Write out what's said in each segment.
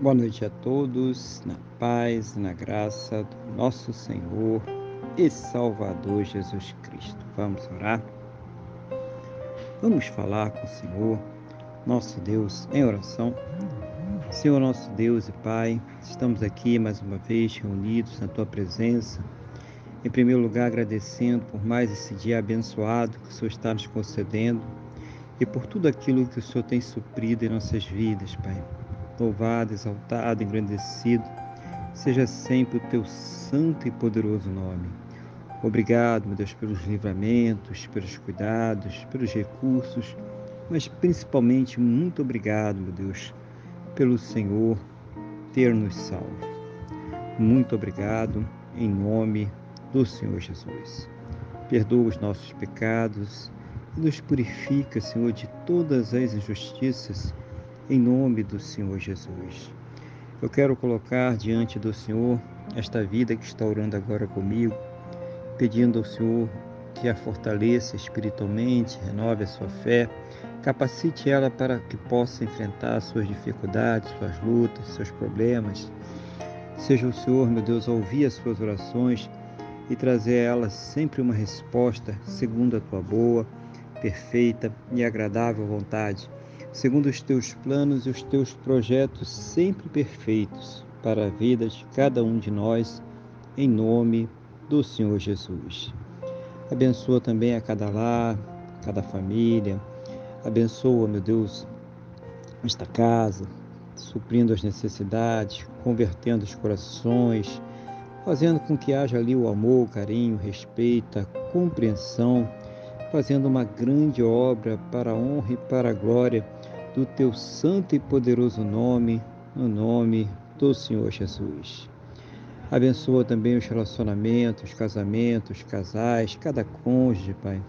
Boa noite a todos, na paz, na graça do nosso Senhor e Salvador Jesus Cristo. Vamos orar? Vamos falar com o Senhor, nosso Deus, em oração. Senhor, nosso Deus e Pai, estamos aqui mais uma vez reunidos na Tua presença. Em primeiro lugar, agradecendo por mais esse dia abençoado que o Senhor está nos concedendo e por tudo aquilo que o Senhor tem suprido em nossas vidas, Pai louvado, exaltado, engrandecido, seja sempre o teu santo e poderoso nome. Obrigado, meu Deus, pelos livramentos, pelos cuidados, pelos recursos, mas principalmente muito obrigado, meu Deus, pelo Senhor ter nos salvo. Muito obrigado em nome do Senhor Jesus. Perdoa os nossos pecados e nos purifica, Senhor, de todas as injustiças em nome do Senhor Jesus. Eu quero colocar diante do Senhor esta vida que está orando agora comigo, pedindo ao Senhor que a fortaleça espiritualmente, renove a sua fé, capacite ela para que possa enfrentar suas dificuldades, suas lutas, seus problemas. Seja o Senhor, meu Deus, a ouvir as suas orações e trazer a elas sempre uma resposta segundo a tua boa, perfeita e agradável vontade segundo os teus planos e os teus projetos sempre perfeitos para a vida de cada um de nós, em nome do Senhor Jesus. Abençoa também a cada lar, cada família. Abençoa, meu Deus, esta casa, suprindo as necessidades, convertendo os corações, fazendo com que haja ali o amor, o carinho, o respeito, a compreensão, fazendo uma grande obra para a honra e para a glória do teu santo e poderoso nome, no nome do Senhor Jesus. Abençoa também os relacionamentos, casamentos, casais, cada cônjuge, Pai.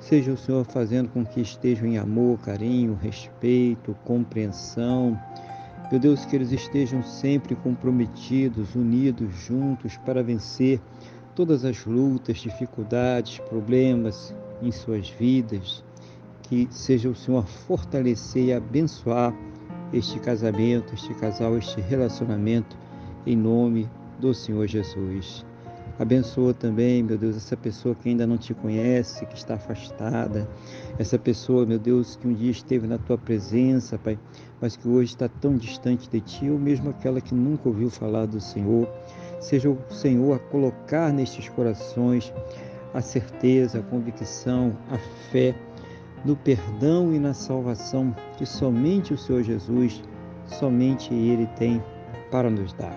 Seja o Senhor fazendo com que estejam em amor, carinho, respeito, compreensão. Meu Deus, que eles estejam sempre comprometidos, unidos, juntos para vencer todas as lutas, dificuldades, problemas em suas vidas que seja o Senhor fortalecer e abençoar este casamento, este casal, este relacionamento, em nome do Senhor Jesus. Abençoa também, meu Deus, essa pessoa que ainda não te conhece, que está afastada, essa pessoa, meu Deus, que um dia esteve na tua presença, Pai, mas que hoje está tão distante de ti, ou mesmo aquela que nunca ouviu falar do Senhor. Seja o Senhor a colocar nestes corações a certeza, a convicção, a fé no perdão e na salvação que somente o Senhor Jesus, somente Ele tem para nos dar.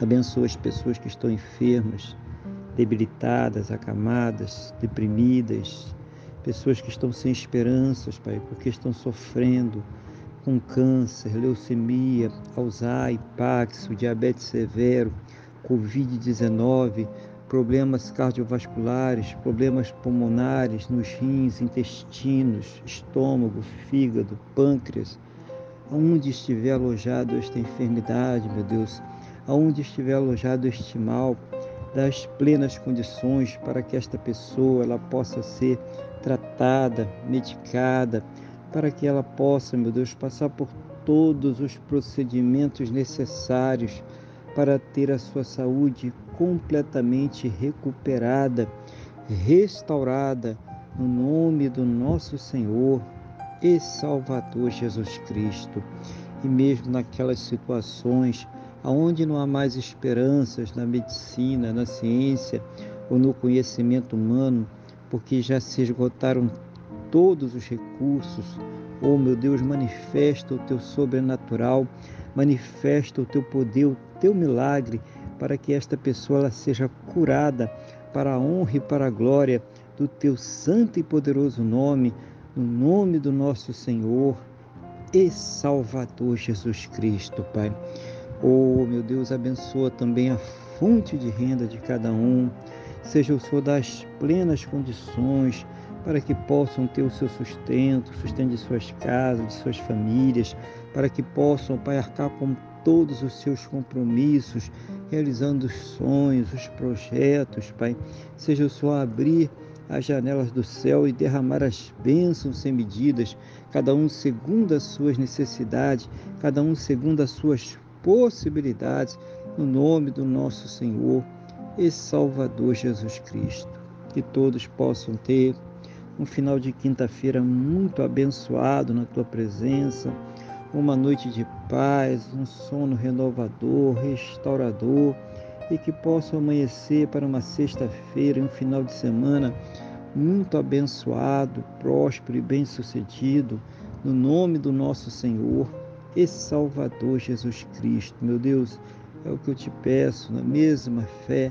Abençoa as pessoas que estão enfermas, debilitadas, acamadas, deprimidas, pessoas que estão sem esperanças, Pai, porque estão sofrendo com câncer, leucemia, Alzheimer, Paxo, diabetes severo, Covid-19, problemas cardiovasculares, problemas pulmonares nos rins, intestinos, estômago, fígado, pâncreas, aonde estiver alojado esta enfermidade, meu Deus, aonde estiver alojado este mal, das plenas condições para que esta pessoa ela possa ser tratada, medicada, para que ela possa, meu Deus, passar por todos os procedimentos necessários para ter a sua saúde completamente recuperada, restaurada, no nome do nosso Senhor e Salvador Jesus Cristo. E mesmo naquelas situações onde não há mais esperanças na medicina, na ciência ou no conhecimento humano, porque já se esgotaram todos os recursos, oh meu Deus, manifesta o teu sobrenatural, manifesta o teu poder, o teu milagre para que esta pessoa seja curada para a honra e para a glória do teu santo e poderoso nome, no nome do nosso Senhor e Salvador Jesus Cristo, Pai. Oh, meu Deus, abençoa também a fonte de renda de cada um. Seja o Senhor das plenas condições para que possam ter o seu sustento, sustento de suas casas, de suas famílias, para que possam, Pai, arcar com todos os seus compromissos, realizando os sonhos, os projetos, Pai. Seja o Senhor abrir as janelas do céu e derramar as bênçãos sem medidas, cada um segundo as suas necessidades, cada um segundo as suas possibilidades, no nome do nosso Senhor e Salvador Jesus Cristo. Que todos possam ter um final de quinta-feira muito abençoado na tua presença, uma noite de paz, um sono renovador, restaurador e que possam amanhecer para uma sexta-feira, um final de semana muito abençoado, próspero e bem-sucedido, no nome do nosso Senhor e Salvador Jesus Cristo. Meu Deus, é o que eu te peço, na mesma fé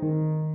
thank you